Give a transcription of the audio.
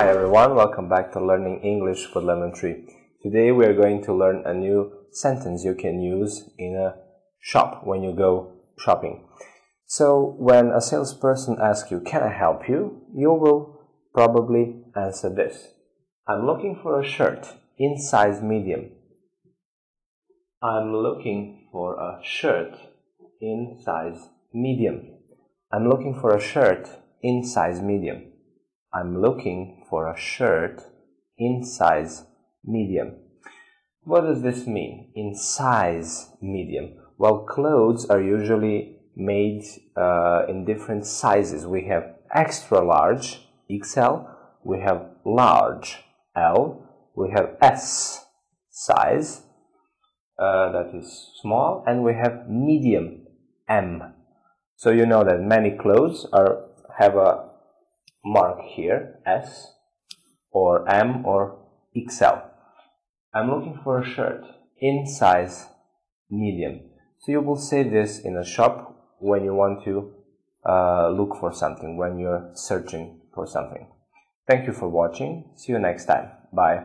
everyone, welcome back to Learning English with Lemon Tree. Today we are going to learn a new sentence you can use in a shop when you go shopping. So when a salesperson asks you, Can I help you? you will probably answer this I'm looking for a shirt in size medium. I'm looking for a shirt in size medium. I'm looking for a shirt in size medium. I'm looking for a shirt in size medium. What does this mean? In size medium. Well, clothes are usually made uh, in different sizes. We have extra large, XL, we have large, L, we have S size, uh, that is small, and we have medium, M. So you know that many clothes are have a mark here S or M or XL. I'm looking for a shirt in size medium. So you will say this in a shop when you want to uh, look for something, when you're searching for something. Thank you for watching. See you next time. Bye.